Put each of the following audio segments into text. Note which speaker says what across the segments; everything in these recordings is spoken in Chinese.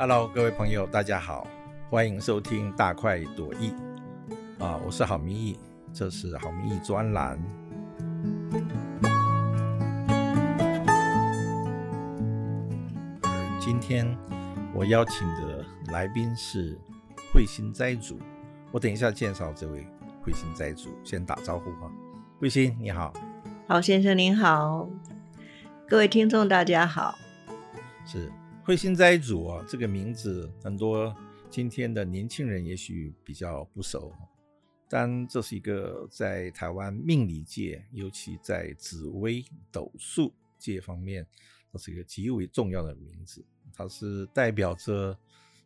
Speaker 1: Hello，各位朋友，大家好，欢迎收听大快朵颐啊，我是郝明义，这是郝明义专栏。今天我邀请的来宾是慧心斋主，我等一下介绍这位慧心斋主，先打招呼哈。慧心你好，
Speaker 2: 郝先生您好，各位听众大家好，
Speaker 1: 是。慧心斋主啊，这个名字很多今天的年轻人也许比较不熟，但这是一个在台湾命理界，尤其在紫微斗数界方面，这是一个极为重要的名字。它是代表着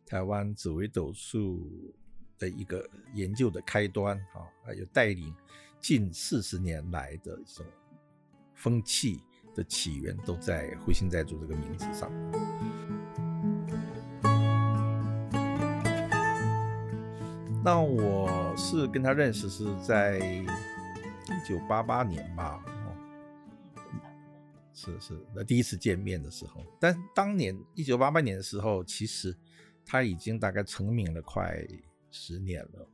Speaker 1: 台湾紫微斗数的一个研究的开端啊，还有带领近四十年来的一种风气的起源，都在慧心斋主这个名字上。那我是跟他认识是在一九八八年吧，哦，是是，那第一次见面的时候。但当年一九八八年的时候，其实他已经大概成名了快十年了，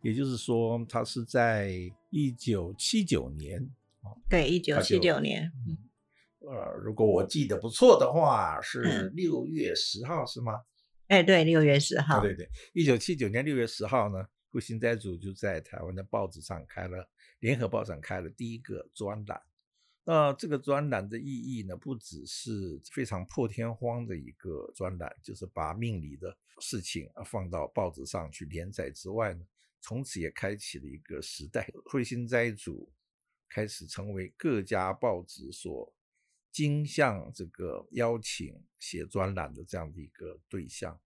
Speaker 1: 也就是说，他是在一九七九年，
Speaker 2: 哦，对，一九七九年，
Speaker 1: 呃，如果我记得不错的话，是六月十号，是吗？
Speaker 2: 哎，对，六月十号，
Speaker 1: 对对对，一九七九年六月十号呢，慧心斋主就在台湾的报纸上开了，联合报上开了第一个专栏。那这个专栏的意义呢，不只是非常破天荒的一个专栏，就是把命理的事情啊放到报纸上去连载之外呢，从此也开启了一个时代。慧心斋主开始成为各家报纸所。经向这个邀请写专栏的这样的一个对象，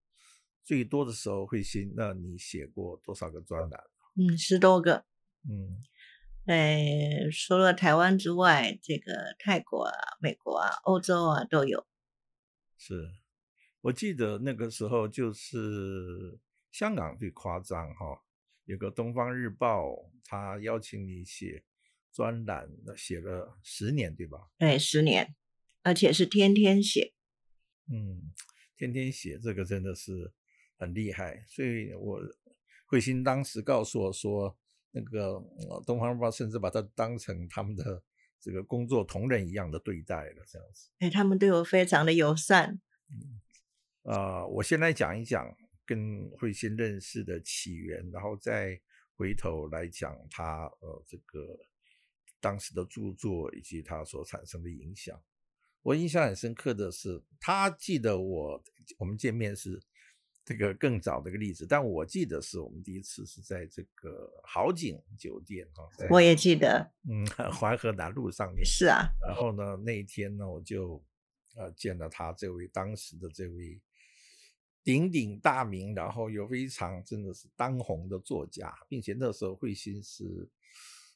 Speaker 1: 最多的时候会写，那你写过多少个专栏？
Speaker 2: 嗯，十多个。嗯，哎，除了台湾之外，这个泰国啊、美国啊、欧洲啊都有。
Speaker 1: 是，我记得那个时候就是香港最夸张哈，有个《东方日报》，他邀请你写。专栏写了十年，对吧？
Speaker 2: 对，十年，而且是天天写。
Speaker 1: 嗯，天天写这个真的是很厉害。所以，我慧心当时告诉我说，那个《东方日报》甚至把他当成他们的这个工作同仁一样的对待了，这样子。
Speaker 2: 哎，他们对我非常的友善。
Speaker 1: 嗯，啊，我先来讲一讲跟慧心认识的起源，然后再回头来讲他呃这个。当时的著作以及他所产生的影响，我印象很深刻的是，他记得我我们见面是这个更早的一个例子，但我记得是我们第一次是在这个豪景酒店哈，
Speaker 2: 我也记得，
Speaker 1: 嗯，淮河南路上面
Speaker 2: 是啊，
Speaker 1: 然后呢那一天呢我就呃见了他这位当时的这位鼎鼎大名，然后又非常真的是当红的作家，并且那时候慧心是。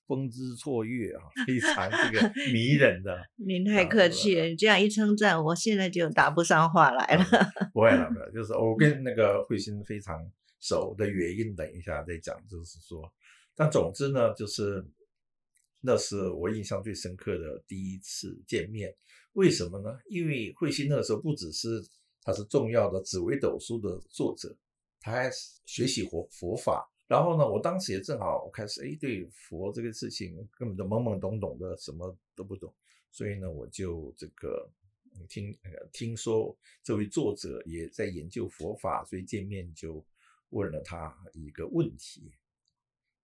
Speaker 1: 风姿绰约啊，非常这个 迷人的。
Speaker 2: 您太客气了，你这样一称赞，我现在就答不上话来了。
Speaker 1: 不会了，就是我跟那个慧心非常熟的原因，等一下再讲。就是说，但总之呢，就是那是我印象最深刻的第一次见面。为什么呢？因为慧心那个时候不只是他是重要的紫微斗数的作者，他还学习佛佛法。然后呢，我当时也正好开始哎，对佛这个事情根本就懵懵懂懂的，什么都不懂。所以呢，我就这个听听说这位作者也在研究佛法，所以见面就问了他一个问题：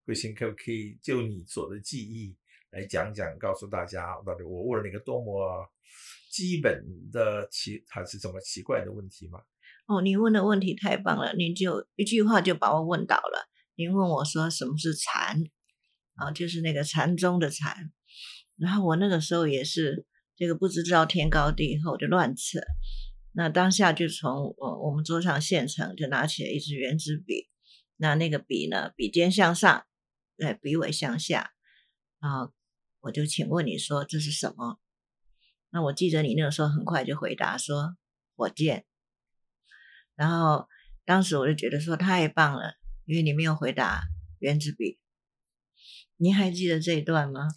Speaker 1: 慧心可不可以就你所的记忆来讲讲，告诉大家到底我问了一个多么基本的奇还是什么奇怪的问题吗？
Speaker 2: 哦，你问的问题太棒了，你就一句话就把我问倒了。您问我说什么是禅啊？就是那个禅宗的禅。然后我那个时候也是这个不知道天高地厚就乱扯。那当下就从我我们桌上现成就拿起了一支圆珠笔。那那个笔呢，笔尖向上，对，笔尾向下。然后我就请问你说这是什么？那我记得你那个时候很快就回答说火箭。然后当时我就觉得说太棒了。因为你没有回答原子笔，您还记得这一段吗？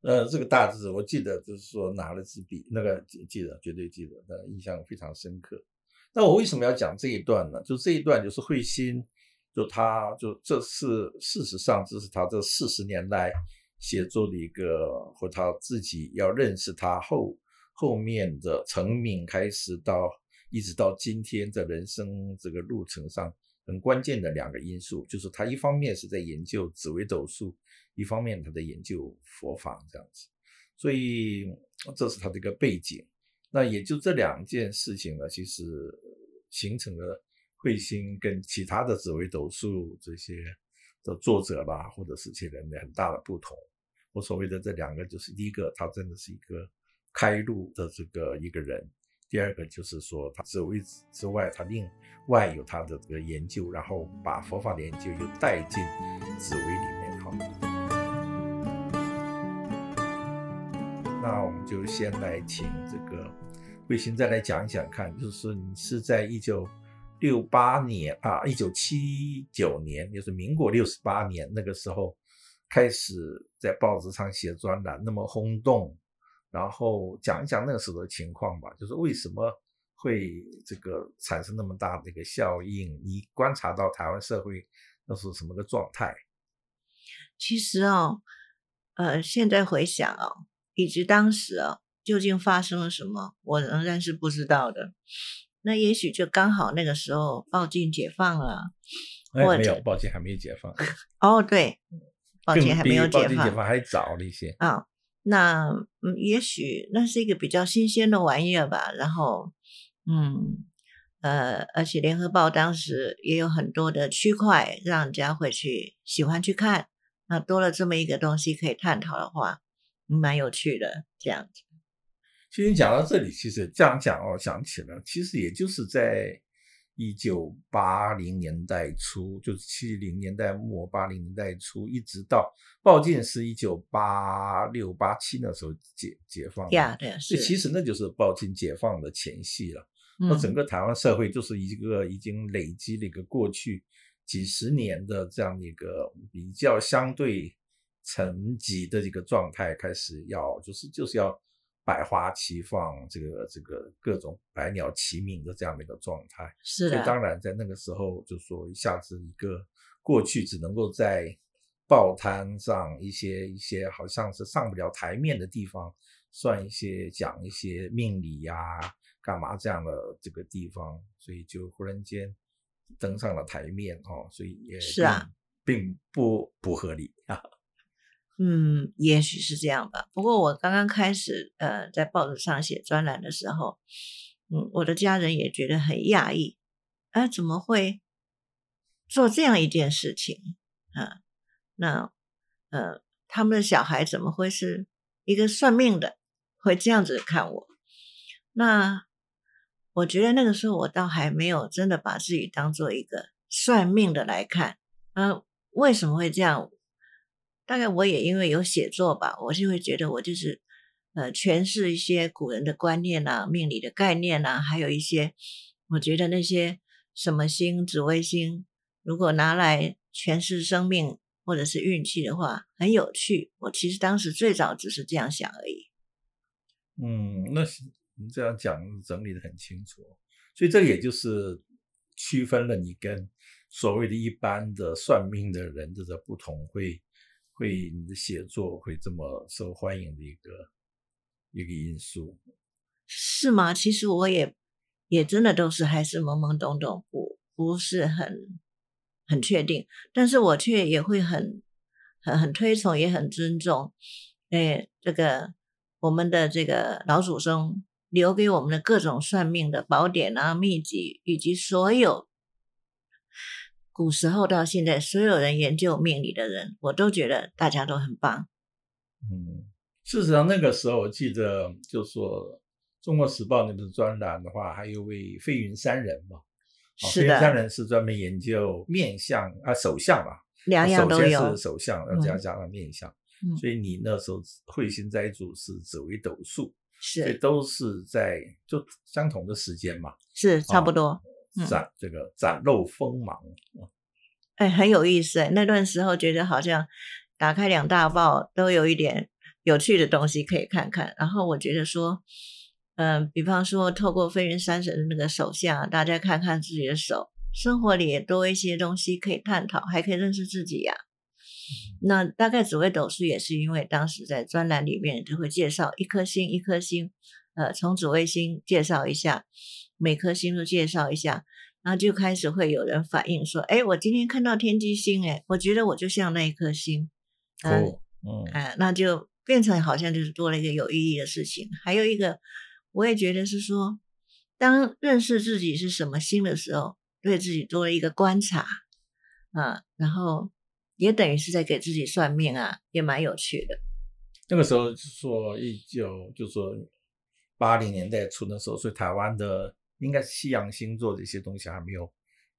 Speaker 1: 呃，这个大致我记得，就是说拿了支笔，那个记得，绝对记得，那印象非常深刻。那我为什么要讲这一段呢？就这一段就是慧心，就他就这是事实上这是他这四十年来写作的一个，和他自己要认识他后后面的成名开始到一直到今天的人生这个路程上很关键的两个因素，就是他一方面是在研究紫微斗数，一方面他在研究佛法这样子，所以这是他的一个背景。那也就这两件事情呢，其实形成了彗星跟其他的紫微斗数这些的作者吧，或者是些人的很大的不同。我所谓的这两个，就是第一个，他真的是一个开路的这个一个人；第二个就是说，他紫微之外，他另外有他的这个研究，然后把佛法的研究又带进紫微里面哈。那我们就先来请这个慧心再来讲一讲看，就是你是在一九六八年啊，一九七九年，就是民国六十八年那个时候开始在报纸上写专栏，那么轰动，然后讲一讲那个时候的情况吧，就是为什么会这个产生那么大的一个效应？你观察到台湾社会那是什么个状态？
Speaker 2: 其实哦，呃，现在回想哦。以及当时哦，究竟发生了什么，我仍然是不知道的。那也许就刚好那个时候报禁解放了，
Speaker 1: 哎没有报禁还没有解放。
Speaker 2: 哦，对，报禁还没有解
Speaker 1: 放，解放还早了一些
Speaker 2: 啊。那嗯，也许那是一个比较新鲜的玩意儿吧。然后，嗯呃，而且联合报当时也有很多的区块，让人家会去喜欢去看。那多了这么一个东西可以探讨的话。蛮有趣的，这样子。
Speaker 1: 其实讲到这里，其实这样讲哦，想起了，其实也就是在一九八零年代初，就是七零年代末八零年代初，一直到报禁是一九八六八七那时候解解放。
Speaker 2: 呀，对，是。
Speaker 1: 其实那就是报禁解放的前夕了。那整个台湾社会就是一个已经累积了一个过去几十年的这样一个比较相对。层级的一个状态开始要就是就是要百花齐放，这个这个各种百鸟齐鸣的这样的一个状态。
Speaker 2: 是
Speaker 1: 的。所以当然在那个时候就说一下子一个过去只能够在报摊上一些一些好像是上不了台面的地方，算一些讲一些命理呀干嘛这样的这个地方，所以就忽然间登上了台面哦，所以也
Speaker 2: 是啊，
Speaker 1: 并不不合理啊。
Speaker 2: 嗯，也许是这样吧。不过我刚刚开始呃在报纸上写专栏的时候，嗯，我的家人也觉得很讶异，啊，怎么会做这样一件事情啊？那呃，他们的小孩怎么会是一个算命的，会这样子看我？那我觉得那个时候我倒还没有真的把自己当做一个算命的来看。嗯，为什么会这样？大概我也因为有写作吧，我就会觉得我就是呃诠释一些古人的观念啊、命理的概念啊，还有一些我觉得那些什么星、紫微星，如果拿来诠释生命或者是运气的话，很有趣。我其实当时最早只是这样想而已。
Speaker 1: 嗯，那是你这样讲整理的很清楚，所以这也就是区分了你跟所谓的一般的算命的人的这不同会。会你的写作会这么受欢迎的一个一个因素，
Speaker 2: 是吗？其实我也也真的都是还是懵懵懂懂，不不是很很确定，但是我却也会很很很推崇，也很尊重，哎，这个我们的这个老祖宗留给我们的各种算命的宝典啊、秘籍，以及所有。古时候到现在，所有人研究命理的人，我都觉得大家都很棒。
Speaker 1: 嗯，事实上那个时候，我记得就说《中国时报》那本专栏的话，还有位飞云山人嘛。
Speaker 2: 是的。
Speaker 1: 飞云山人是专门研究面相啊，手相嘛。
Speaker 2: 两样都有。
Speaker 1: 是手相，再加上面相。嗯。所以你那时候慧心斋主是紫微斗数，
Speaker 2: 是，
Speaker 1: 都是在就相同的时间嘛。
Speaker 2: 是差不多。
Speaker 1: 展这个展露锋芒，
Speaker 2: 哎，很有意思哎。那段时候觉得好像打开两大报都有一点有趣的东西可以看看。然后我觉得说，嗯，比方说透过飞云山神的那个手相，大家看看自己的手，生活里也多一些东西可以探讨，还可以认识自己呀。那大概紫微斗数也是因为当时在专栏里面就会介绍一颗星一颗星，呃，从紫微星介绍一下，每颗星都介绍一下，然后就开始会有人反映说，哎，我今天看到天机星，哎，我觉得我就像那一颗星，
Speaker 1: 哦，嗯，
Speaker 2: 哎，那就变成好像就是多了一个有意义的事情。还有一个，我也觉得是说，当认识自己是什么星的时候，对自己多了一个观察，啊，然后。也等于是在给自己算命啊，也蛮有趣的。
Speaker 1: 那个时候是说一九，就说八零年代初的时候，所以台湾的应该是西洋星座这些东西还没有，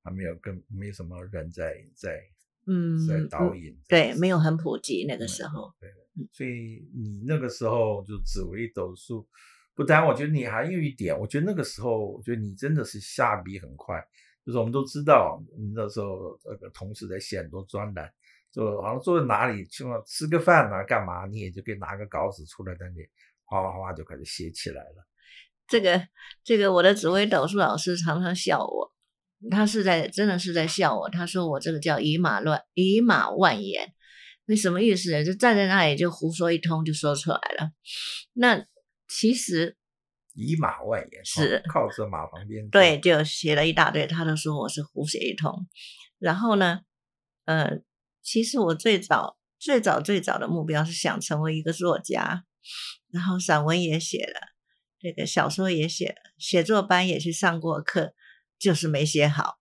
Speaker 1: 还没有跟没什么人在在
Speaker 2: 嗯
Speaker 1: 在导引。
Speaker 2: 对，没有很普及那个时候。
Speaker 1: 对，所以你那个时候就紫微斗数，不单我觉得你还有一点，我觉得那个时候，我觉得你真的是下笔很快。就是我们都知道，你那时候那个同事在写很多专栏。就好像坐在哪里去嘛，吃个饭啊，干嘛？你也就可以拿个稿纸出来，在那里哗哗哗就开始写起来了。
Speaker 2: 这个这个，我的紫微斗数老师常常笑我，他是在真的是在笑我。他说我这个叫以马乱以马万言，那什么意思呢？就站在那里就胡说一通就说出来了。那其实
Speaker 1: 以马万言
Speaker 2: 是
Speaker 1: 靠着马旁边，
Speaker 2: 对，就写了一大堆。他都说我是胡写一通。然后呢，呃。其实我最早、最早、最早的目标是想成为一个作家，然后散文也写了，这个小说也写，写作班也去上过课，就是没写好。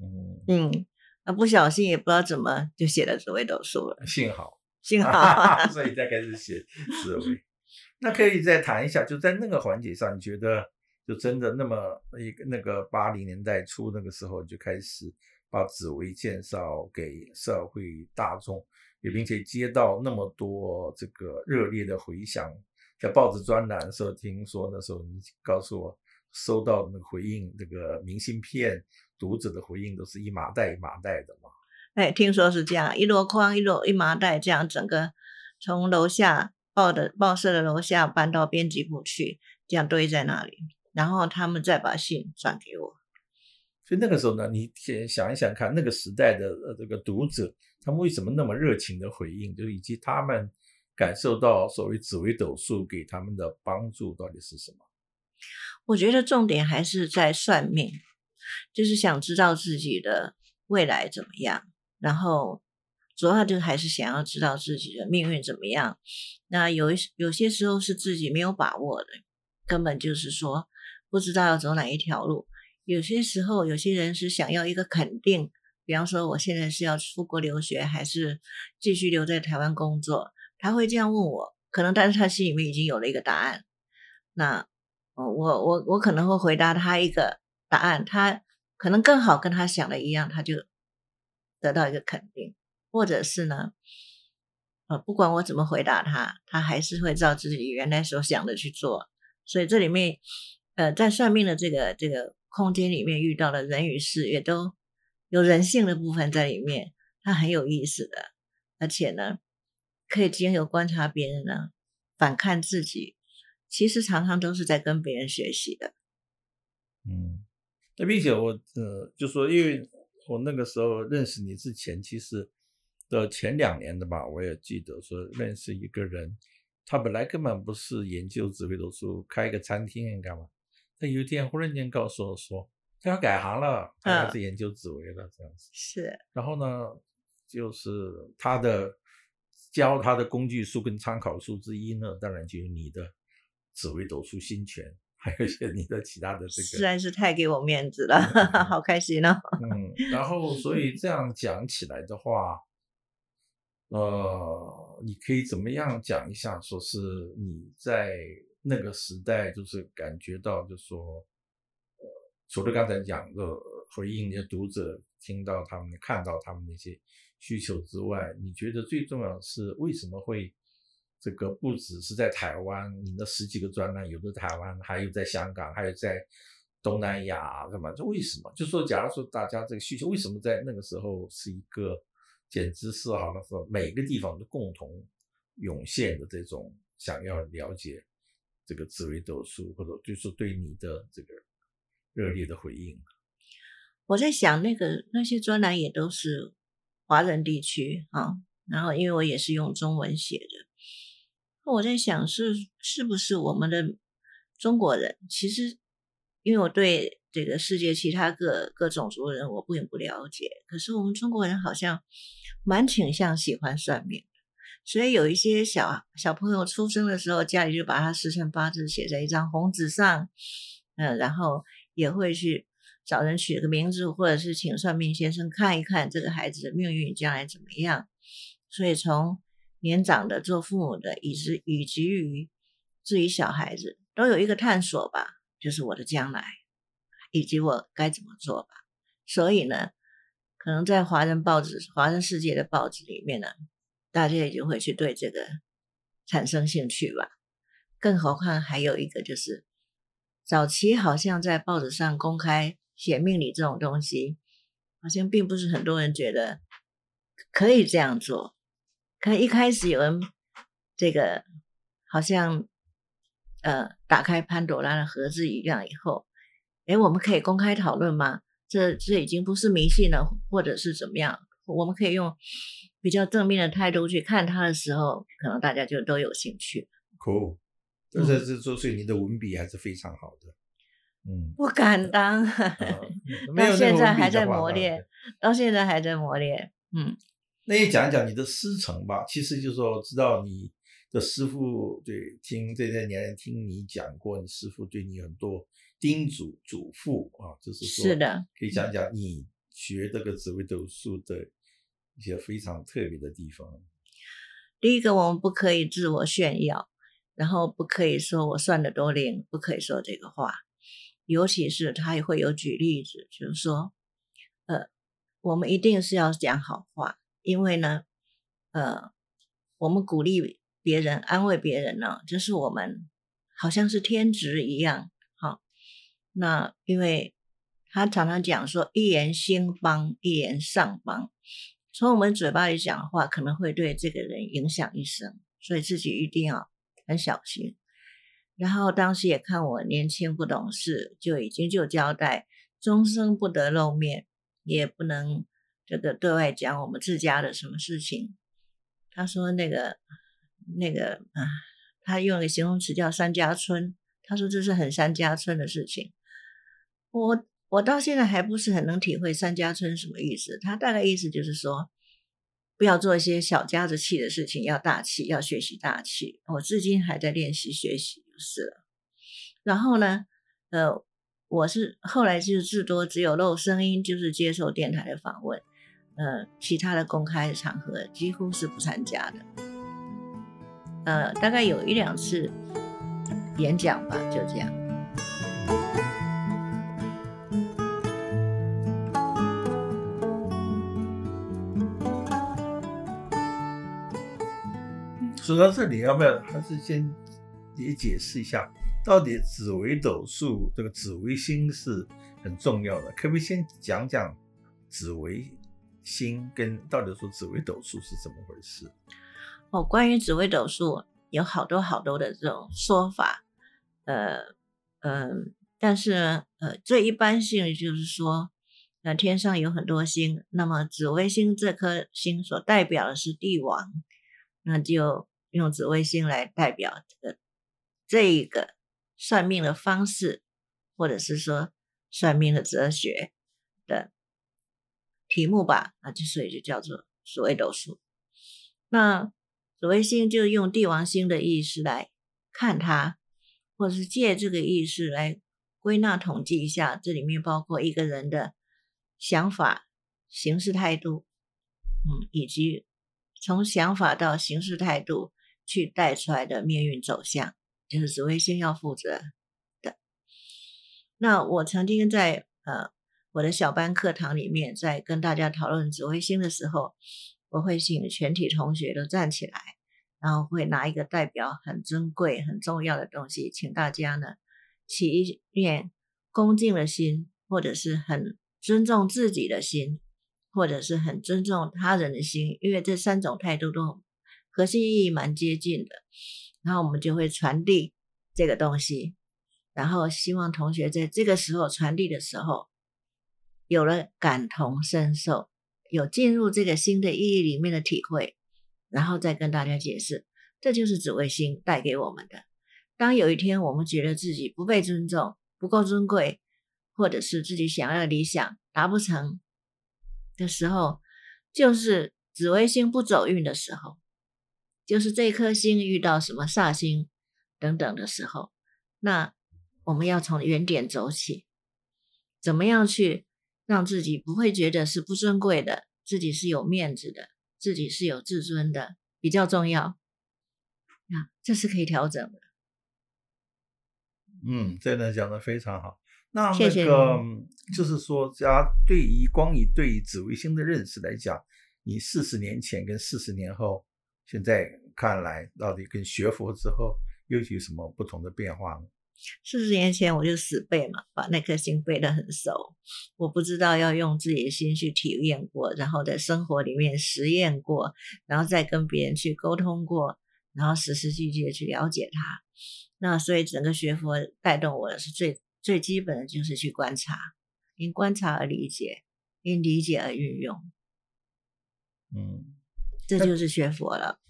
Speaker 1: 嗯
Speaker 2: 嗯，啊，不小心也不知道怎么就写了紫薇斗数了。
Speaker 1: 幸好，
Speaker 2: 幸好，
Speaker 1: 所以才开始写紫薇。那可以再谈一下，就在那个环节上，你觉得就真的那么一个那个八零年代初那个时候就开始。把紫薇介绍给社会大众，也并且接到那么多这个热烈的回响，在报纸专栏的时候，听说那时候你告诉我收到那个回应，这个明信片读者的回应都是一麻袋一麻袋的嘛？
Speaker 2: 哎，听说是这样，一箩筐一箩一麻袋这样，整个从楼下报的报社的楼下搬到编辑部去，这样堆在那里，然后他们再把信转给我。
Speaker 1: 所以那个时候呢，你先想一想看，那个时代的呃这个读者，他们为什么那么热情的回应，就以及他们感受到所谓紫微斗数给他们的帮助到底是什么？
Speaker 2: 我觉得重点还是在算命，就是想知道自己的未来怎么样，然后主要就还是想要知道自己的命运怎么样。那有一有些时候是自己没有把握的，根本就是说不知道要走哪一条路。有些时候，有些人是想要一个肯定，比方说，我现在是要出国留学，还是继续留在台湾工作？他会这样问我，可能但是他心里面已经有了一个答案。那，我我我可能会回答他一个答案，他可能更好跟他想的一样，他就得到一个肯定，或者是呢，呃，不管我怎么回答他，他还是会照自己原来所想的去做。所以这里面，呃，在算命的这个这个。空间里面遇到的人与事，也都有人性的部分在里面，它很有意思的，而且呢，可以经由观察别人呢，反看自己，其实常常都是在跟别人学习的。
Speaker 1: 嗯，那并且我呃，就说，因为我那个时候认识你之前，其实的前两年的吧，我也记得说认识一个人，他本来根本不是研究紫微斗数，开一个餐厅干嘛？他有一天忽然间告诉我说，他要改行了，他开始研究紫薇了，这样子。
Speaker 2: 是。
Speaker 1: 然后呢，就是他的教他的工具书跟参考书之一呢，当然就有你的紫微斗数心权，还有一些你的其他的这个。
Speaker 2: 实在是太给我面子了，好开心哦。
Speaker 1: 嗯，然后所以这样讲起来的话，呃，你可以怎么样讲一下？说是你在。那个时代就是感觉到，就说，呃，除了刚才讲的回应，的读者听到他们、看到他们那些需求之外，你觉得最重要的是为什么会这个不只是在台湾，你那十几个专栏有的台湾，还有在香港，还有在东南亚，干嘛？这为什么？就说假如说大家这个需求为什么在那个时候是一个简直是好像是每个地方都共同涌现的这种想要了解。这个紫微斗数，或者就是对你的这个热烈的回应？
Speaker 2: 我在想，那个那些专栏也都是华人地区啊，然后因为我也是用中文写的，我在想是是不是我们的中国人，其实因为我对这个世界其他各各种族的人我并不了解，可是我们中国人好像蛮倾向喜欢算命，所以有一些小小朋友出生的时候，家里就把他生辰八字写在一张红纸上，嗯，然后也会去。找人取个名字，或者是请算命先生看一看这个孩子的命运将来怎么样。所以从年长的做父母的，以及以及于至于小孩子，都有一个探索吧，就是我的将来，以及我该怎么做吧。所以呢，可能在华人报纸、华人世界的报纸里面呢，大家也就会去对这个产生兴趣吧。更何况还有一个就是，早期好像在报纸上公开。写命理这种东西，好像并不是很多人觉得可以这样做。可一开始有人这个好像呃打开潘朵拉的盒子一样以后，哎，我们可以公开讨论吗？这这已经不是迷信了，或者是怎么样？我们可以用比较正面的态度去看它的时候，可能大家就都有兴趣。
Speaker 1: Cool，这这这，所以你的文笔还是非常好的。
Speaker 2: 不敢当，到现在还在磨练，到现在还在磨练。嗯，
Speaker 1: 那也讲一讲你的师承吧。其实就是说，知道你的师傅对听这些年听你讲过，你师傅对你很多叮嘱嘱咐啊，就是说，
Speaker 2: 是的，
Speaker 1: 可以讲讲你学这个紫微斗数的一些非常特别的地方。
Speaker 2: 第一个，我们不可以自我炫耀，然后不可以说我算的多灵，不可以说这个话。尤其是他也会有举例子，就是说，呃，我们一定是要讲好话，因为呢，呃，我们鼓励别人、安慰别人呢，就是我们好像是天职一样。好，那因为他常常讲说，一言兴邦，一言丧邦，从我们嘴巴里讲的话，可能会对这个人影响一生，所以自己一定要很小心。然后当时也看我年轻不懂事，就已经就交代终生不得露面，也不能这个对外讲我们自家的什么事情。他说那个那个啊，他用个形容词叫“三家村”，他说这是很三家村的事情。我我到现在还不是很能体会“三家村”什么意思。他大概意思就是说。不要做一些小家子气的事情，要大气，要学习大气。我至今还在练习学习，是了。然后呢，呃，我是后来就是至多只有露声音，就是接受电台的访问，呃，其他的公开场合几乎是不参加的。呃，大概有一两次演讲吧，就这样。
Speaker 1: 说到这里，要不要还是先也解释一下，到底紫微斗数这个紫微星是很重要的？可不可以先讲讲紫微星跟到底说紫微斗数是怎么回事？
Speaker 2: 哦，关于紫微斗数有好多好多的这种说法，呃嗯，但是呃最一般性就是说，那天上有很多星，那么紫微星这颗星所代表的是帝王，那就。用紫微星来代表这个这一个算命的方式，或者是说算命的哲学的题目吧，那就所以就叫做所谓斗数。那紫微星就用帝王星的意思来看它，或者是借这个意思来归纳统计一下，这里面包括一个人的想法、行事态度，嗯，以及从想法到行事态度。去带出来的命运走向，就是紫微星要负责的。那我曾经在呃我的小班课堂里面，在跟大家讨论紫微星的时候，我会请全体同学都站起来，然后会拿一个代表很珍贵、很重要的东西，请大家呢起一念恭敬的心，或者是很尊重自己的心，或者是很尊重他人的心，因为这三种态度都。核心意义蛮接近的，然后我们就会传递这个东西，然后希望同学在这个时候传递的时候，有了感同身受，有进入这个新的意义里面的体会，然后再跟大家解释，这就是紫微星带给我们的。当有一天我们觉得自己不被尊重、不够尊贵，或者是自己想要的理想达不成的时候，就是紫微星不走运的时候，就是这颗星遇到什么煞星等等的时候，那我们要从原点走起，怎么样去让自己不会觉得是不尊贵的，自己是有面子的，自己是有自尊的，比较重要。啊这是可以调整的。
Speaker 1: 嗯，真的讲的非常好。那那个就是说，家对于光以对于紫微星的认识来讲，你四十年前跟四十年后，现在看来到底跟学佛之后又有什么不同的变化呢？
Speaker 2: 四十年前我就死背嘛，把那颗心背得很熟。我不知道要用自己的心去体验过，然后在生活里面实验过，然后再跟别人去沟通过，然后实实际际的去了解它。那所以整个学佛带动我的是最最基本的就是去观察，因观察而理解，因理解而运用，
Speaker 1: 嗯，
Speaker 2: 这就是学佛了。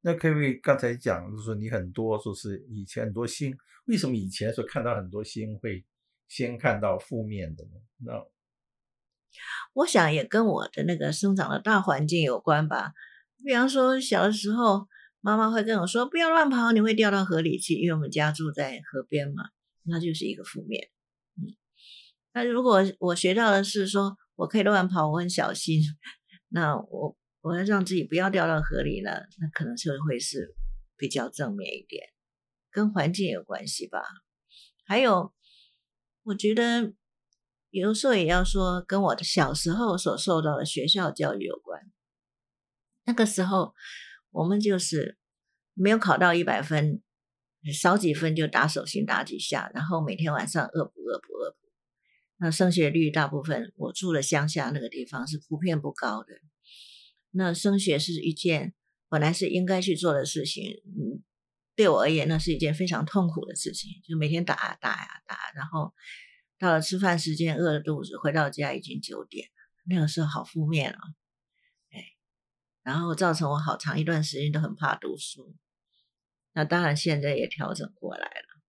Speaker 1: 那可不可以刚才讲，就是说你很多说是以前很多星，为什么以前说看到很多星会先看到负面的呢？那
Speaker 2: 我想也跟我的那个生长的大环境有关吧。比方说小的时候，妈妈会跟我说：“不要乱跑，你会掉到河里去。”因为我们家住在河边嘛，那就是一个负面。嗯，那如果我学到的是说我可以乱跑，我很小心，那我我要让自己不要掉到河里了，那可能就会是比较正面一点，跟环境有关系吧。还有，我觉得有时候也要说跟我的小时候所受到的学校教育有关。那个时候，我们就是没有考到一百分，少几分就打手心打几下，然后每天晚上恶补恶补恶补。那升学率大部分我住的乡下那个地方是普遍不高的。那升学是一件本来是应该去做的事情，嗯，对我而言那是一件非常痛苦的事情，就每天打呀打呀打，然后到了吃饭时间饿着肚子，回到家已经九点，那个时候好负面啊、哎，然后造成我好长一段时间都很怕读书。那当然现在也调整过来了。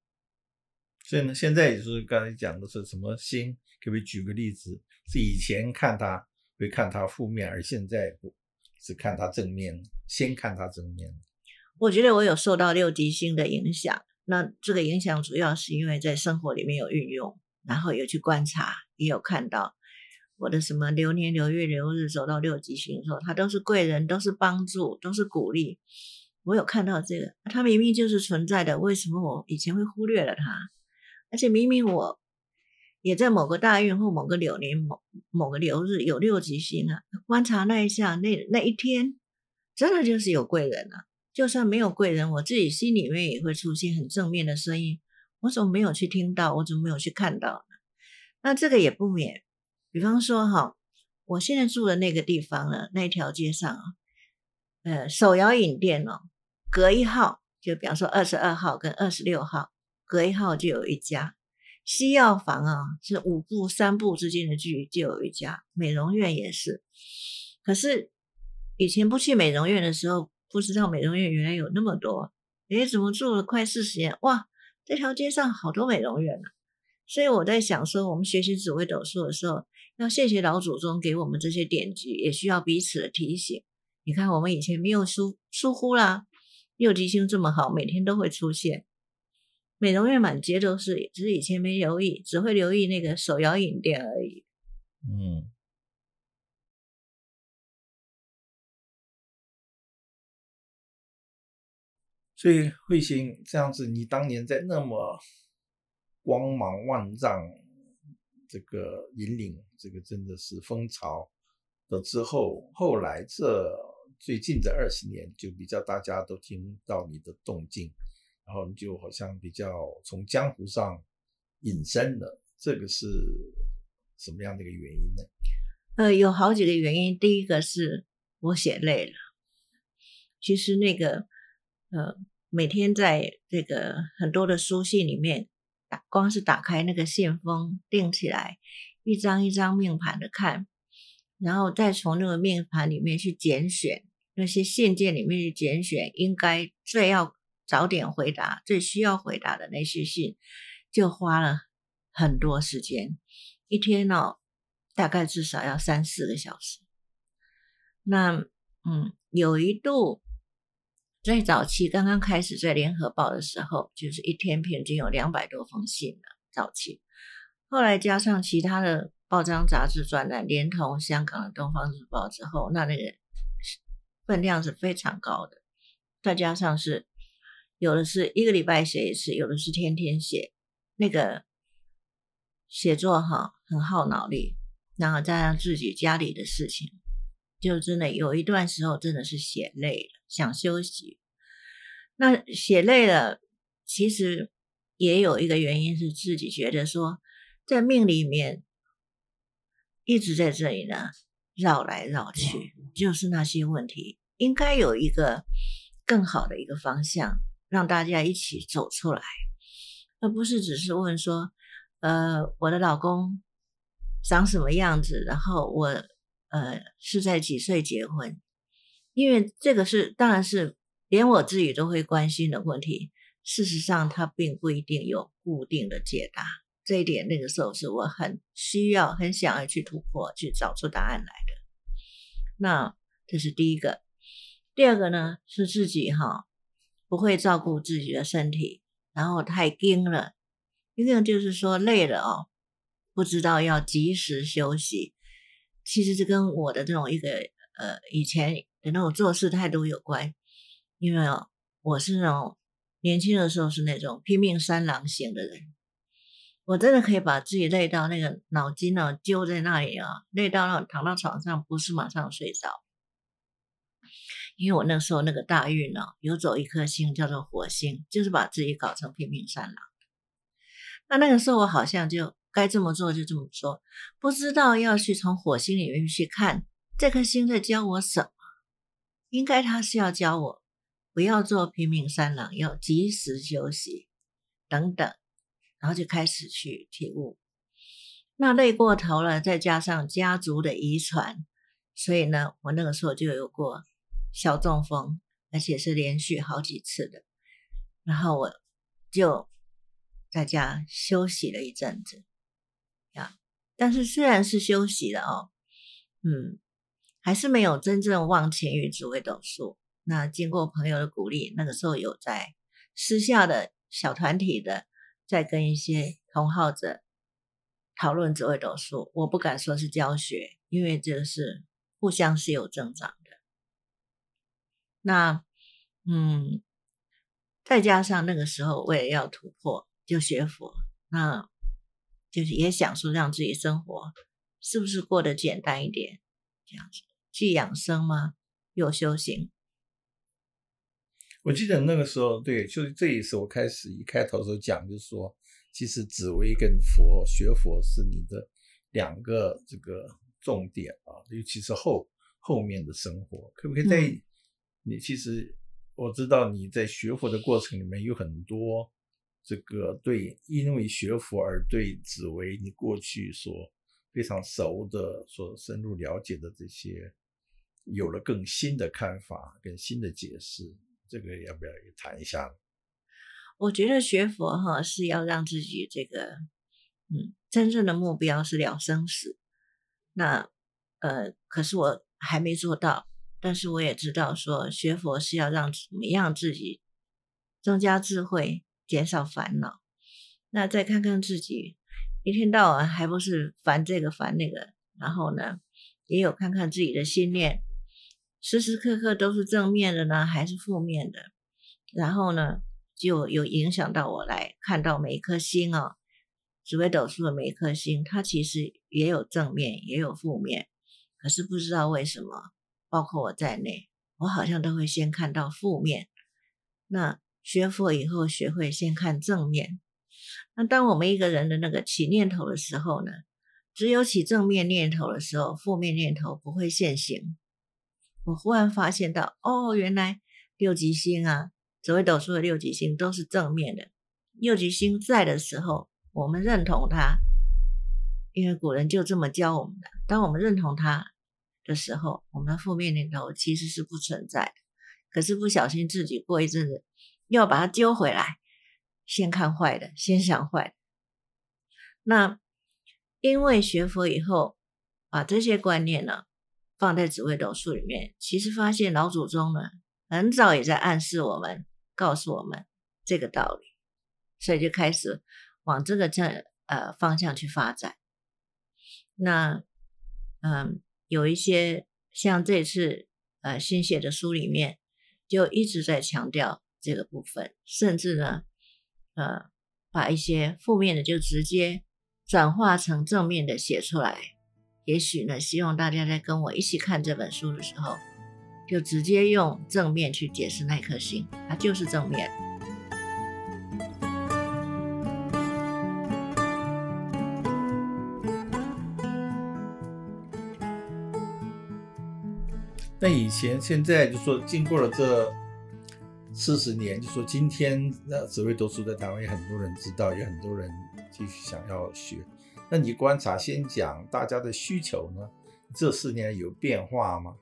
Speaker 1: 所以呢，现在也是刚才讲的是什么心，可不可以举个例子？是以前看他会看他负面，而现在不是看它正面，先看它正面。
Speaker 2: 我觉得我有受到六吉星的影响，那这个影响主要是因为在生活里面有运用，然后有去观察，也有看到我的什么流年、流月、流日走到六吉星的时候，它都是贵人，都是帮助，都是鼓励。我有看到这个，它明明就是存在的，为什么我以前会忽略了它？而且明明我也在某个大运或某个流年、某某个流日有六吉星啊，观察那一下，那那一天真的就是有贵人啊。就算没有贵人，我自己心里面也会出现很正面的声音。我怎么没有去听到？我怎么没有去看到呢？那这个也不免，比方说哈，我现在住的那个地方呢，那条街上啊，呃，手摇饮店哦，隔一号，就比方说二十二号跟二十六号，隔一号就有一家西药房啊，是五步三步之间的距离就有一家美容院也是。可是以前不去美容院的时候，不知道美容院原来有那么多。诶，怎么住了快四十年？哇，这条街上好多美容院啊！所以我在想说，我们学习紫微斗数的时候，要谢谢老祖宗给我们这些典籍，也需要彼此的提醒。你看，我们以前没有疏疏忽啦，六吉星这么好，每天都会出现。美容院满街都是，只是以前没留意，只会留意那个手摇饮店而已。
Speaker 1: 嗯，所以慧心这样子，你当年在那么光芒万丈，这个引领，这个真的是风潮的之后，后来这最近这二十年，就比较大家都听到你的动静，然后你就好像比较从江湖上隐身了，这个是什么样的一个原因呢？
Speaker 2: 呃，有好几个原因。第一个是我写累了。其实那个，呃，每天在这个很多的书信里面，打光是打开那个信封，订起来，一张一张命盘的看，然后再从那个命盘里面去拣选那些信件里面去拣选应该最要早点回答、最需要回答的那些信，就花了很多时间，一天哦，大概至少要三四个小时。那嗯，有一度。最早期刚刚开始在联合报的时候，就是一天平均有两百多封信呢。早期，后来加上其他的报章杂志专栏，连同香港的《东方日报》之后，那那个分量是非常高的。再加上是有的是一个礼拜写一次，有的是天天写，那个写作哈很耗脑力，然后加上自己家里的事情，就真的有一段时候真的是写累了。想休息，那写累了，其实也有一个原因是自己觉得说，在命里面一直在这里呢，绕来绕去，就是那些问题，应该有一个更好的一个方向，让大家一起走出来，而不是只是问说，呃，我的老公长什么样子，然后我呃是在几岁结婚。因为这个是，当然是连我自己都会关心的问题。事实上，它并不一定有固定的解答。这一点，那个时候是我很需要、很想要去突破、去找出答案来的。那这是第一个。第二个呢，是自己哈不会照顾自己的身体，然后太精了。一个就是说累了哦，不知道要及时休息。其实是跟我的这种一个呃以前。的那种做事态度有关，因为哦，我是那种年轻的时候是那种拼命三郎型的人，我真的可以把自己累到那个脑筋呢揪在那里啊，累到那躺到床上不是马上睡着，因为我那时候那个大运呢有走一颗星叫做火星，就是把自己搞成拼命三郎。那那个时候我好像就该这么做就这么做，不知道要去从火星里面去看这颗星在教我什么。应该他是要教我不要做拼命三郎，要及时休息等等，然后就开始去体悟。那累过头了，再加上家族的遗传，所以呢，我那个时候就有过小中风，而且是连续好几次的。然后我就在家休息了一阵子呀。但是虽然是休息了哦，嗯。还是没有真正忘情于紫微斗数。那经过朋友的鼓励，那个时候有在私下的小团体的，在跟一些同好者讨论紫微斗数。我不敢说是教学，因为这个是互相是有增长。那嗯，再加上那个时候我也要突破，就学佛，那就是也想说让自己生活是不是过得简单一点，这样子。既养生嘛？又修行。
Speaker 1: 我记得那个时候，对，就是这也是我开始一开头时候讲，就是说，其实紫薇跟佛学佛是你的两个这个重点啊，尤其是后后面的生活，可不可以在你其实我知道你在学佛的过程里面有很多这个对，因为学佛而对紫薇你过去所非常熟的、所深入了解的这些。有了更新的看法，跟新的解释，这个要不要也谈一下？
Speaker 2: 我觉得学佛哈是要让自己这个，嗯，真正的目标是了生死。那呃，可是我还没做到，但是我也知道说学佛是要让怎么样自己增加智慧，减少烦恼。那再看看自己一天到晚还不是烦这个烦那个，然后呢，也有看看自己的心念。时时刻刻都是正面的呢，还是负面的？然后呢，就有影响到我来看到每一颗星哦，紫微斗数的每一颗星，它其实也有正面，也有负面。可是不知道为什么，包括我在内，我好像都会先看到负面。那学佛以后，学会先看正面。那当我们一个人的那个起念头的时候呢，只有起正面念头的时候，负面念头不会现行。我忽然发现到，哦，原来六吉星啊，紫微斗数的六吉星都是正面的。六吉星在的时候，我们认同它，因为古人就这么教我们的。当我们认同它的时候，我们的负面念头其实是不存在的。可是不小心自己过一阵子，又要把它揪回来，先看坏的，先想坏。那因为学佛以后，把这些观念呢放在紫微斗数里面，其实发现老祖宗呢很早也在暗示我们，告诉我们这个道理。所以就开始往这个正呃方向去发展。那嗯，有一些像这次呃新写的书里面，就一直在强调这个部分，甚至呢呃把一些负面的就直接转化成正面的写出来。也许呢，希望大家在跟我一起看这本书的时候，就直接用正面去解释那颗星，它就是正面。
Speaker 1: 那以前、现在就说经过了这四十年，就说今天那紫微斗数在台湾有很多人知道，有很多人继续想要学。那你观察，先讲大家的需求呢？这四年有变化吗？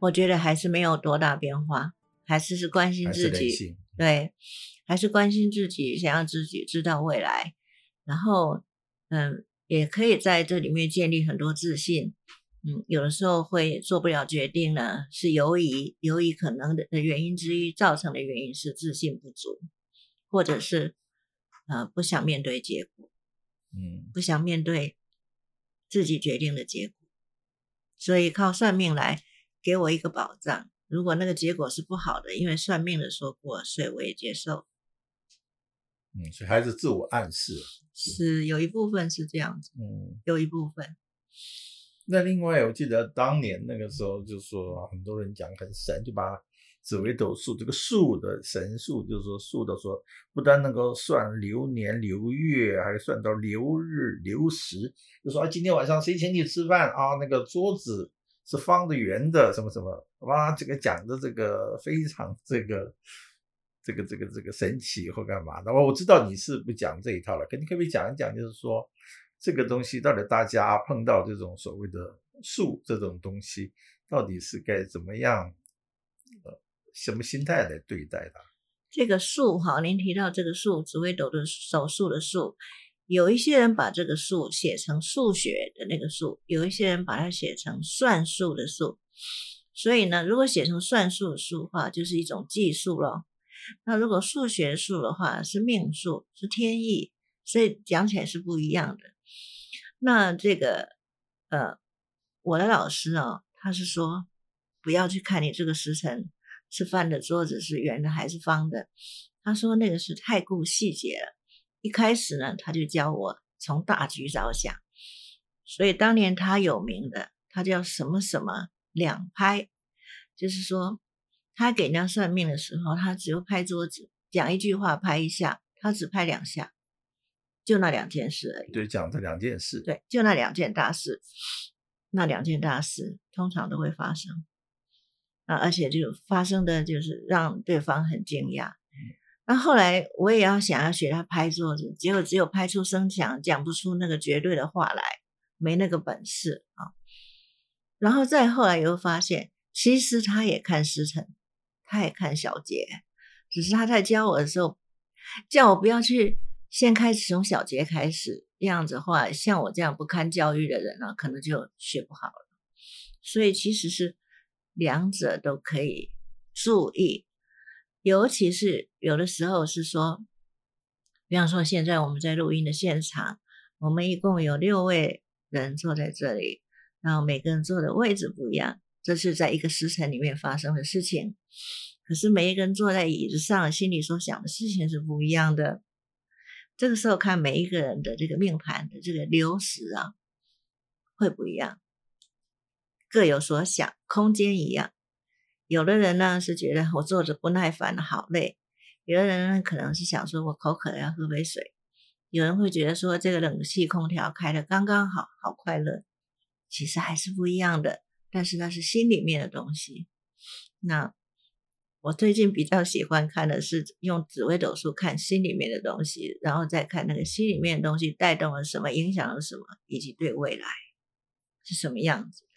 Speaker 2: 我觉得还是没有多大变化，还是是关心自己，对，还是关心自己，想要自己知道未来，然后嗯，也可以在这里面建立很多自信。嗯，有的时候会做不了决定呢，是由于由于可能的的原因之一造成的原因是自信不足，或者是呃不想面对结果，
Speaker 1: 嗯，
Speaker 2: 不想面对自己决定的结果，所以靠算命来给我一个保障。如果那个结果是不好的，因为算命的说过，所以我也接受。
Speaker 1: 嗯，所以还是自我暗示，
Speaker 2: 是有一部分是这样子，
Speaker 1: 嗯，
Speaker 2: 有一部分。
Speaker 1: 那另外，我记得当年那个时候，就说很多人讲很神，就把紫微斗数这个数的神数，就是说数的说，不但能够算流年流月，还算到流日流时，就说啊，今天晚上谁请你吃饭啊？那个桌子是方的、圆的，什么什么，哇，这个讲的这个非常这个这个这个这个神奇或干嘛的。我我知道你是不讲这一套了，可你可不可以讲一讲，就是说。这个东西到底大家碰到这种所谓的术这种东西，到底是该怎么样，呃，什么心态来对待它？
Speaker 2: 这个术哈，您提到这个术，紫微斗的手术的术，有一些人把这个术写成数学的那个术，有一些人把它写成算术的术。所以呢，如果写成算术的术话，就是一种技术了。那如果数学术的话，是命数，是天意，所以讲起来是不一样的。那这个，呃，我的老师啊，他是说不要去看你这个时辰吃饭的桌子是圆的还是方的，他说那个是太顾细节了。一开始呢，他就教我从大局着想，所以当年他有名的，他叫什么什么两拍，就是说他给人家算命的时候，他只有拍桌子，讲一句话拍一下，他只拍两下。就那两件事而已。
Speaker 1: 对，讲这两件事。
Speaker 2: 对，就那两件大事，那两件大事通常都会发生啊，而且就发生的就是让对方很惊讶。那后来我也要想要学他拍桌子，结果只有拍出声响，讲不出那个绝对的话来，没那个本事啊。然后再后来又发现，其实他也看时辰，他也看小节，只是他在教我的时候，叫我不要去。先开始从小节开始，这样子的话，像我这样不堪教育的人呢，可能就学不好了。所以其实是两者都可以注意，尤其是有的时候是说，比方说现在我们在录音的现场，我们一共有六位人坐在这里，然后每个人坐的位置不一样，这是在一个时辰里面发生的事情。可是每一个人坐在椅子上，心里所想的事情是不一样的。这个时候看每一个人的这个命盘的这个流时啊，会不一样，各有所想，空间一样。有的人呢是觉得我坐着不耐烦了，好累；有的人呢可能是想说我口渴了，要喝杯水；有人会觉得说这个冷气空调开的刚刚好，好快乐。其实还是不一样的，但是那是心里面的东西。那我最近比较喜欢看的是用紫微斗数看心里面的东西，然后再看那个心里面的东西带动了什么，影响了什么，以及对未来是什么样子的。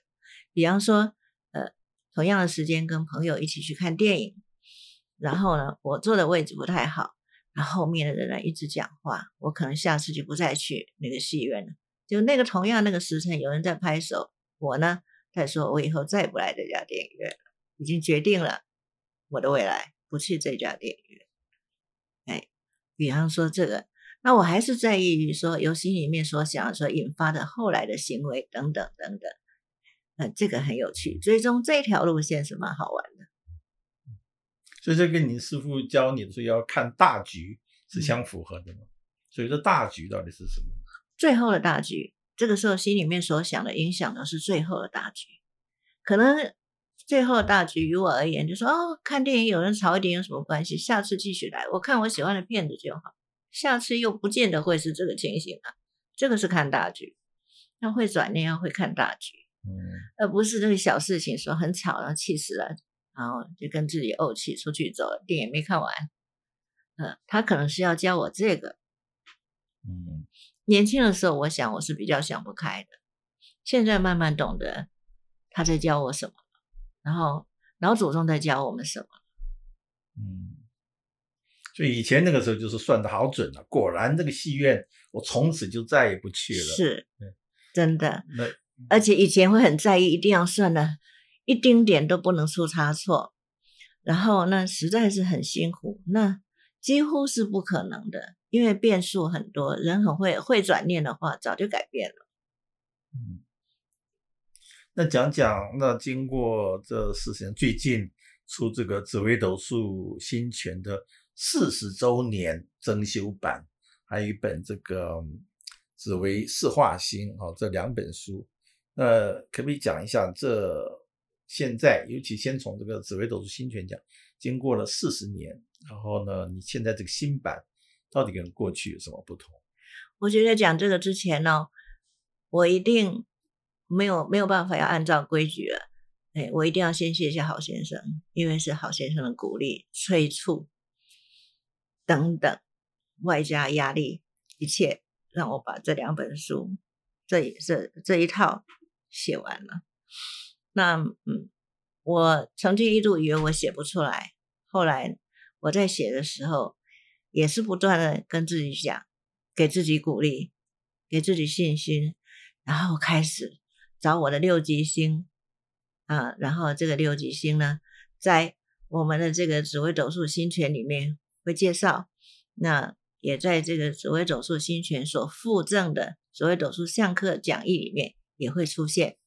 Speaker 2: 比方说，呃，同样的时间跟朋友一起去看电影，然后呢，我坐的位置不太好，然后后面的人呢一直讲话，我可能下次就不再去那个戏院了。就那个同样那个时辰，有人在拍手，我呢在说，我以后再也不来这家电影院了，已经决定了。我的未来不去这家电影院，哎，比方说这个，那我还是在意于说由心里面所想所引发的后来的行为等等等等，嗯，这个很有趣，追踪这条路线是蛮好玩的。
Speaker 1: 所以这跟你师傅教你的说要看大局是相符合的嘛？所以这大局到底是什么？
Speaker 2: 最后的大局，这个时候心里面所想的影响的是最后的大局，可能。最后大局于我而言，就说哦，看电影有人吵一点有什么关系？下次继续来，我看我喜欢的片子就好。下次又不见得会是这个情形啊。这个是看大局，要会转念，要会看大局，嗯，而不是这个小事情说很吵，然后气死了，然后就跟自己怄气出去走了，电影没看完。嗯，他可能是要教我这个。嗯，年轻的时候，我想我是比较想不开的，现在慢慢懂得他在教我什么。然后老祖宗在教我们什么？
Speaker 1: 嗯，所以以前那个时候就是算的好准了。果然这个戏院，我从此就再也不去了。
Speaker 2: 是，真的。那而且以前会很在意，一定要算的，一丁点都不能出差错。然后那实在是很辛苦，那几乎是不可能的，因为变数很多。人很会会转念的话，早就改变了。嗯。
Speaker 1: 那讲讲，那经过这四十年，最近出这个紫微斗数新权的四十周年增修版，还有一本这个紫微四化星啊，这两本书，那可不可以讲一下？这现在，尤其先从这个紫微斗数新权讲，经过了四十年，然后呢，你现在这个新版到底跟过去有什么不同？
Speaker 2: 我觉得讲这个之前呢，我一定。没有没有办法要按照规矩了，哎，我一定要先谢谢好先生，因为是好先生的鼓励、催促等等，外加压力，一切让我把这两本书，这这这一套写完了。那嗯，我曾经一度以为我写不出来，后来我在写的时候，也是不断的跟自己讲，给自己鼓励，给自己信心，然后开始。找我的六级星啊，然后这个六级星呢，在我们的这个紫微斗数星权里面会介绍，那也在这个紫微斗数星权所附赠的紫微斗数相课讲义里面也会出现，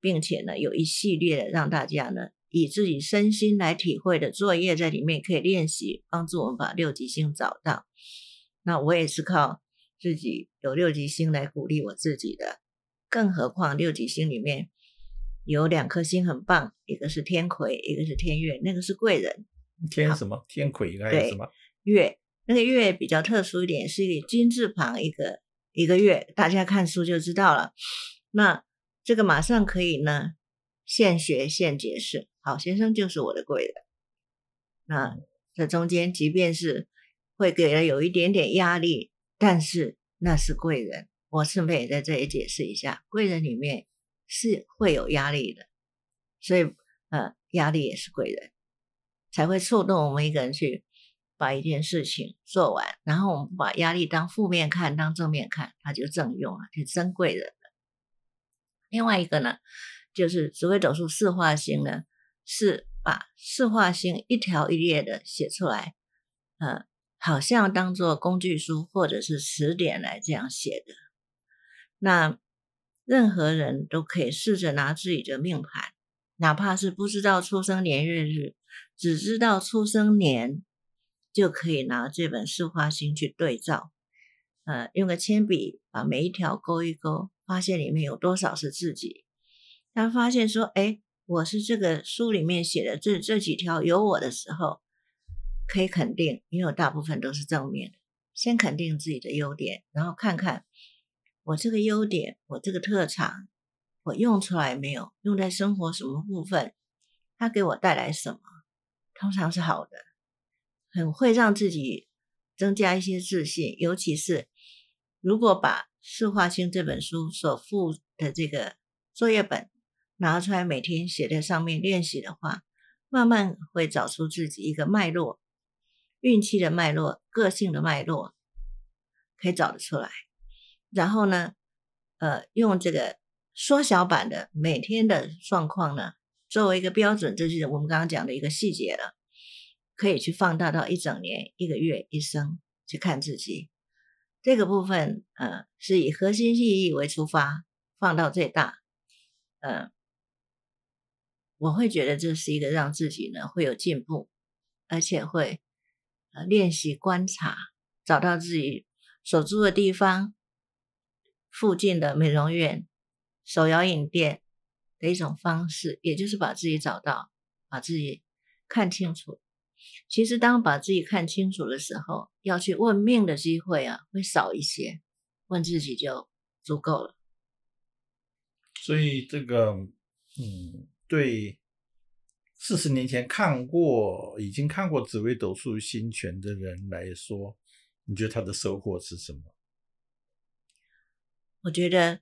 Speaker 2: 并且呢，有一系列的让大家呢以自己身心来体会的作业在里面可以练习，帮助我们把六级星找到。那我也是靠自己有六级星来鼓励我自己的。更何况六吉星里面有两颗星很棒，一个是天魁，一个是天月，那个是贵人。
Speaker 1: 天什么？天魁应该是什么？
Speaker 2: 月，那个月比较特殊一点，是一个金字旁一个一个月，大家看书就知道了。那这个马上可以呢，现学现解释。好先生就是我的贵人。那这中间即便是会给人有一点点压力，但是那是贵人。我顺便也在这里解释一下，贵人里面是会有压力的，所以呃，压力也是贵人，才会触动我们一个人去把一件事情做完。然后我们把压力当负面看，当正面看，它就正用了，就真贵人了。另外一个呢，就是紫微斗数四化星呢，是把四化星一条一列的写出来，呃，好像当做工具书或者是词典来这样写的。那任何人都可以试着拿自己的命盘，哪怕是不知道出生年月日，只知道出生年，就可以拿这本四化星去对照。呃，用个铅笔把每一条勾一勾，发现里面有多少是自己。他发现说：“哎，我是这个书里面写的这这几条有我的时候，可以肯定，因为大部分都是正面的。先肯定自己的优点，然后看看。”我这个优点，我这个特长，我用出来没有？用在生活什么部分？它给我带来什么？通常是好的，很会让自己增加一些自信。尤其是如果把《四化星》这本书所附的这个作业本拿出来，每天写在上面练习的话，慢慢会找出自己一个脉络，运气的脉络、个性的脉络，可以找得出来。然后呢，呃，用这个缩小版的每天的状况呢，作为一个标准，这就是我们刚刚讲的一个细节了，可以去放大到一整年、一个月、一生去看自己。这个部分，呃，是以核心意义为出发，放到最大，呃，我会觉得这是一个让自己呢会有进步，而且会呃练习观察，找到自己所住的地方。附近的美容院、手摇饮店的一种方式，也就是把自己找到，把自己看清楚。其实，当把自己看清楚的时候，要去问命的机会啊，会少一些。问自己就足够了。
Speaker 1: 所以，这个，嗯，对四十年前看过、已经看过紫微斗数星权的人来说，你觉得他的收获是什么？
Speaker 2: 我觉得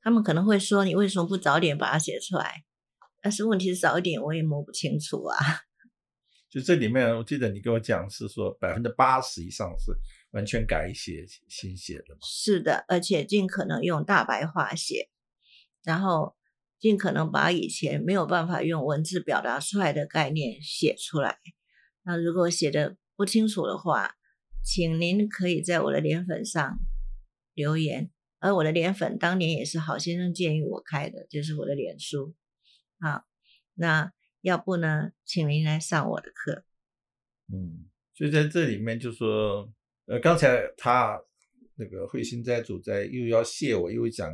Speaker 2: 他们可能会说：“你为什么不早点把它写出来？”但是问题是早一点我也摸不清楚啊。
Speaker 1: 就这里面，我记得你跟我讲是说百分之八十以上是完全改写新写的嘛？
Speaker 2: 是的，而且尽可能用大白话写，然后尽可能把以前没有办法用文字表达出来的概念写出来。那如果写的不清楚的话，请您可以在我的脸粉上留言。而我的脸粉当年也是好先生建议我开的，就是我的脸书。好，那要不呢，请您来上我的课。
Speaker 1: 嗯，所以在这里面就说，呃，刚才他那个慧心斋主在又要谢我，又讲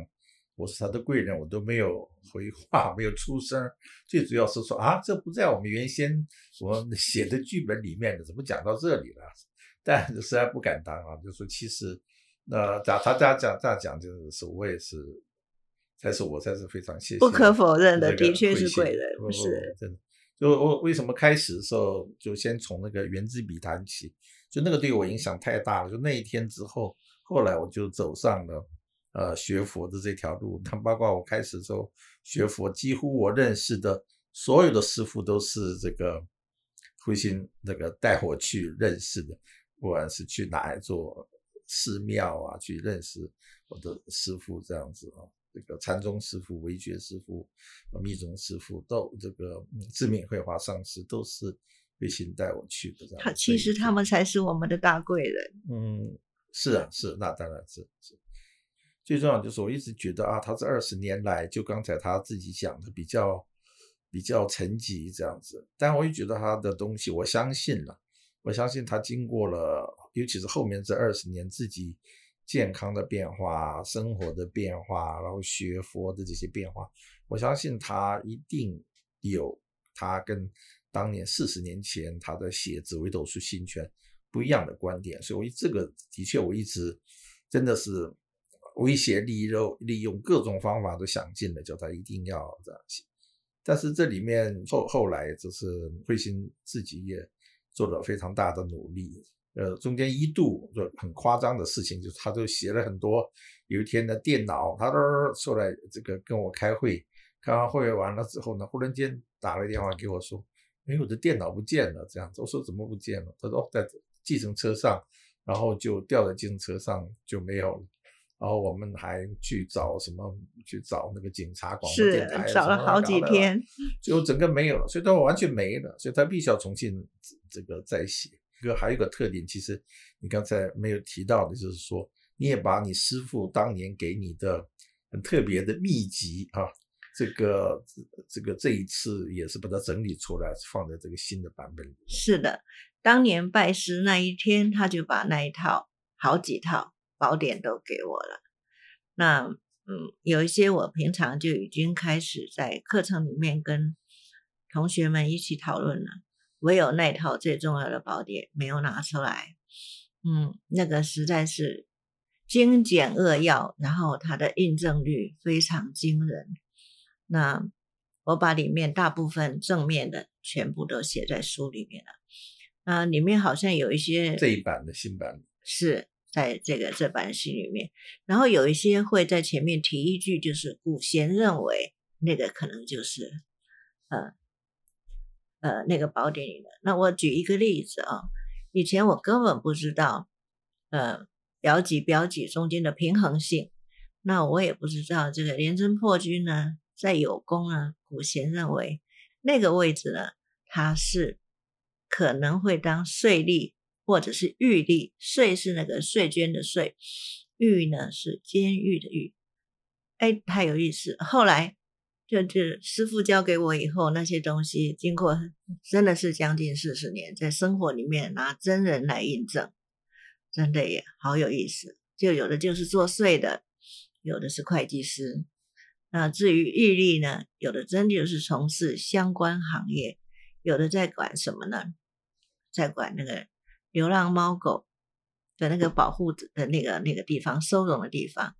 Speaker 1: 我是他的贵人，我都没有回话，没有出声。最主要是说啊，这不在我们原先我写的剧本里面的，怎么讲到这里了？但实在不敢当啊，就说其实。那咋他这样讲这样讲，就是我也是，才是我才是非常谢谢。
Speaker 2: 不可否认的，的确是贵人，不是
Speaker 1: 真的。就我为什么开始的时候就先从那个圆珠笔谈起，就那个对我影响太大了。就那一天之后，后来我就走上了呃学佛的这条路。他包括我开始之后学佛，几乎我认识的所有的师傅都是这个慧心那个带我去认识的，不管是去哪里做。寺庙啊，去认识我的师傅这样子啊，这个禅宗师傅、韦觉师傅、密宗师傅，都这个智敏慧华上师都是慧心带我去的。
Speaker 2: 他其实他们才是我们的大贵人。
Speaker 1: 嗯，是啊，是，那当然是是。最重要就是我一直觉得啊，他这二十年来，就刚才他自己讲的比较比较沉寂这样子，但我也觉得他的东西，我相信了，我相信他经过了。尤其是后面这二十年自己健康的变化、生活的变化，然后学佛的这些变化，我相信他一定有他跟当年四十年前他在写《紫微斗数新圈》不一样的观点。所以，我这个的确我一直真的是威胁利诱，利用各种方法都想尽了，叫他一定要这样写。但是这里面后后来就是慧心自己也做了非常大的努力。呃，中间一度就很夸张的事情，就是他都写了很多。有一天呢，电脑他都出来这个跟我开会，开完会完了之后呢，忽然间打了电话给我说：“哎，我的电脑不见了。”这样子，我说怎么不见了？他说在计程车上，然后就掉在计程车上就没有了。然后我们还去找什么？去找那个警察广播电台，
Speaker 2: 找了好几天，
Speaker 1: 最后整个没有了，所以他完全没了，所以他必须要重新这个再写。个还有一个特点，其实你刚才没有提到的，就是说你也把你师傅当年给你的很特别的秘籍啊，这个这个这一次也是把它整理出来，放在这个新的版本里。
Speaker 2: 是的，当年拜师那一天，他就把那一套好几套宝典都给我了。那嗯，有一些我平常就已经开始在课程里面跟同学们一起讨论了。唯有那套最重要的宝典没有拿出来，嗯，那个实在是精简扼要，然后它的印证率非常惊人。那我把里面大部分正面的全部都写在书里面了。啊，里面好像有一些
Speaker 1: 这一版的新版
Speaker 2: 是在这个这版新里面，然后有一些会在前面提一句，就是古贤认为那个可能就是呃呃那个宝典里的。那我举一个例子啊，以前我根本不知道呃表几表几中间的平衡性，那我也不知道这个廉贞破军呢在有功呢，古贤认为那个位置呢它是。可能会当税吏或者是狱吏，税是那个税捐的税，狱呢是监狱的狱。哎，太有意思。后来就就师傅教给我以后，那些东西经过真的是将近四十年，在生活里面拿真人来印证，真的也好有意思。就有的就是做税的，有的是会计师。那至于狱吏呢，有的真就是从事相关行业，有的在管什么呢？在管那个流浪猫狗的那个保护的那个那个地方收容的地方，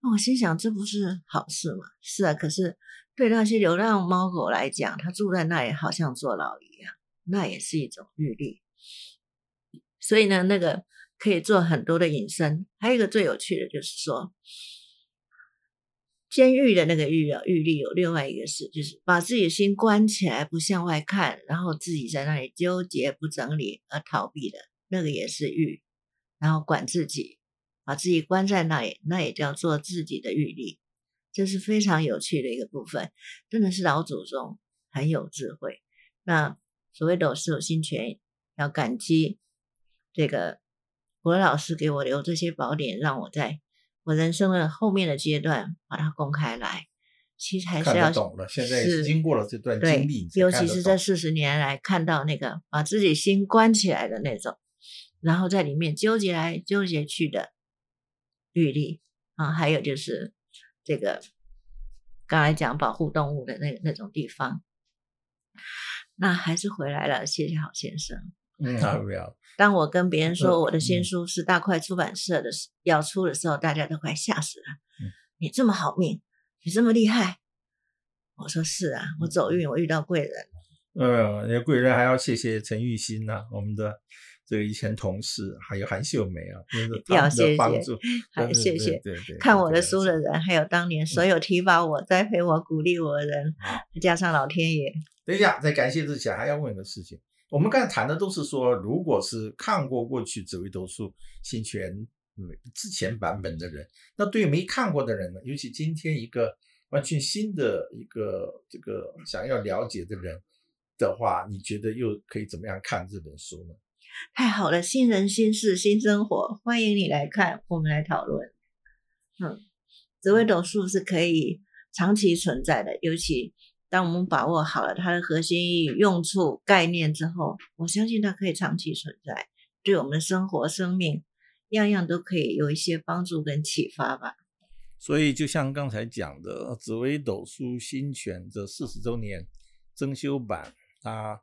Speaker 2: 那我心想这不是好事吗？是啊，可是对那些流浪猫狗来讲，它住在那里好像坐牢一样，那也是一种欲力。所以呢，那个可以做很多的引申。还有一个最有趣的就是说。监狱的那个狱啊，狱吏有另外一个事，就是把自己的心关起来，不向外看，然后自己在那里纠结不整理而逃避的那个也是狱，然后管自己，把自己关在那里，那也叫做自己的狱吏，这是非常有趣的一个部分，真的是老祖宗很有智慧。那所谓的是有心权，要感激这个国老师给我留这些宝典，让我在。我人生的后面的阶段，把它公开来，其实还是要
Speaker 1: 懂了。现在经过了这段经历，
Speaker 2: 尤其是这四十年来看到那个把自己心关起来的那种，然后在里面纠结来纠结去的律例啊，还有就是这个刚才讲保护动物的那那种地方，那还是回来了。谢谢郝先生。
Speaker 1: 嗯，好，不要。
Speaker 2: 当我跟别人说我的新书是大块出版社的要出的时候，大家都快吓死了。你这么好命，你这么厉害，我说是啊，我走运，我遇到贵人。
Speaker 1: 嗯，那贵人还要谢谢陈玉新呐，我们的这个以前同事，还有韩秀梅啊，
Speaker 2: 要谢谢，
Speaker 1: 好
Speaker 2: 谢谢，
Speaker 1: 对对，
Speaker 2: 看我的书的人，还有当年所有提拔我、栽培我、鼓励我的人，加上老天爷。
Speaker 1: 等一下，在感谢之前，还要问一个事情。我们刚才谈的都是说，如果是看过过去紫微斗数新权之前版本的人，那对于没看过的人呢？尤其今天一个完全新的一个这个想要了解的人的话，你觉得又可以怎么样看这本书呢？
Speaker 2: 太好了，新人新事新生活，欢迎你来看，我们来讨论。嗯，紫微斗数是可以长期存在的，尤其。当我们把握好了它的核心意义、用处、概念之后，我相信它可以长期存在，对我们生活、生命，样样都可以有一些帮助跟启发吧。
Speaker 1: 所以，就像刚才讲的《紫微斗数新选》这四十周年增修版，它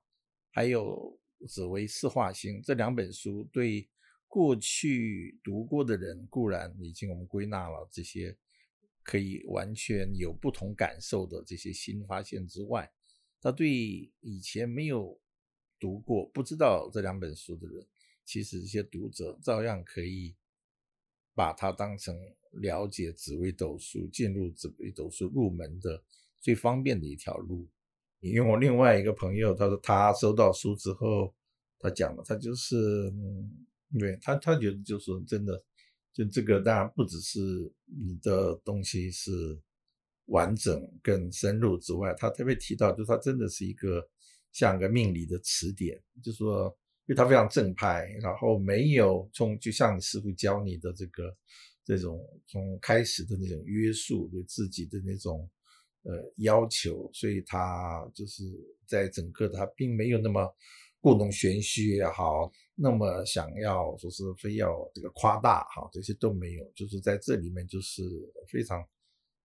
Speaker 1: 还有《紫微四化星》这两本书，对过去读过的人固然已经我们归纳了这些。可以完全有不同感受的这些新发现之外，他对以前没有读过、不知道这两本书的人，其实这些读者照样可以把它当成了解紫微斗数、进入紫微斗数入门的最方便的一条路。因为我另外一个朋友，他说他收到书之后，他讲了，他就是，嗯，对他他觉得就是真的。就这个当然不只是你的东西是完整更深入之外，他特别提到，就是他真的是一个像个命理的词典，就说因为他非常正派，然后没有从就像你师傅教你的这个这种从开始的那种约束对自己的那种呃要求，所以他就是在整个他并没有那么故弄玄虚也好。那么想要说是非要这个夸大哈，这些都没有，就是在这里面就是非常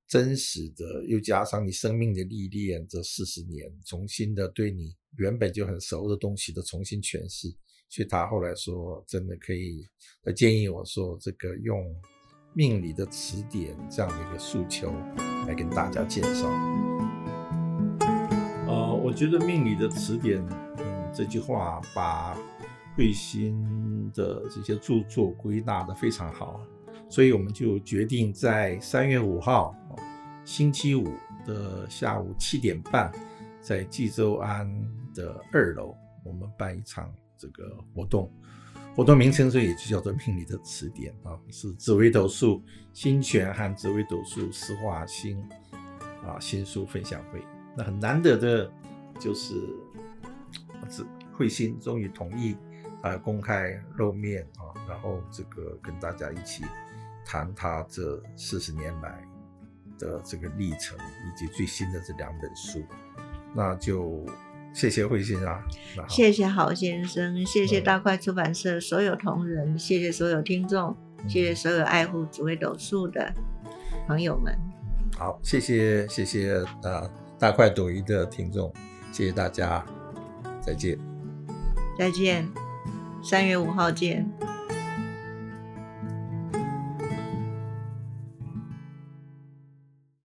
Speaker 1: 真实的，又加上你生命的历练，这四十年重新的对你原本就很熟的东西的重新诠释，所以他后来说真的可以，他建议我说这个用命理的词典这样的一个诉求来跟大家介绍。呃，我觉得命理的词典，嗯，这句话把慧心的这些著作归纳的非常好，所以我们就决定在三月五号星期五的下午七点半，在济州安的二楼，我们办一场这个活动。活动名称所以也就叫做命理的词典啊，是紫微斗数星权和紫微斗数四化星啊新书分享会。那很难得的，就是紫慧心终于同意啊公开露面啊，然后这个跟大家一起谈他这四十年来的这个历程，以及最新的这两本书，那就。谢谢慧心啊，
Speaker 2: 谢谢郝先生，谢谢大块出版社所有同仁，谢谢所有听众，谢谢所有爱护紫微斗数的朋友们。
Speaker 1: 好，谢谢谢谢呃大块朵颐的听众，谢谢大家，再见，
Speaker 2: 再见，三月五号见。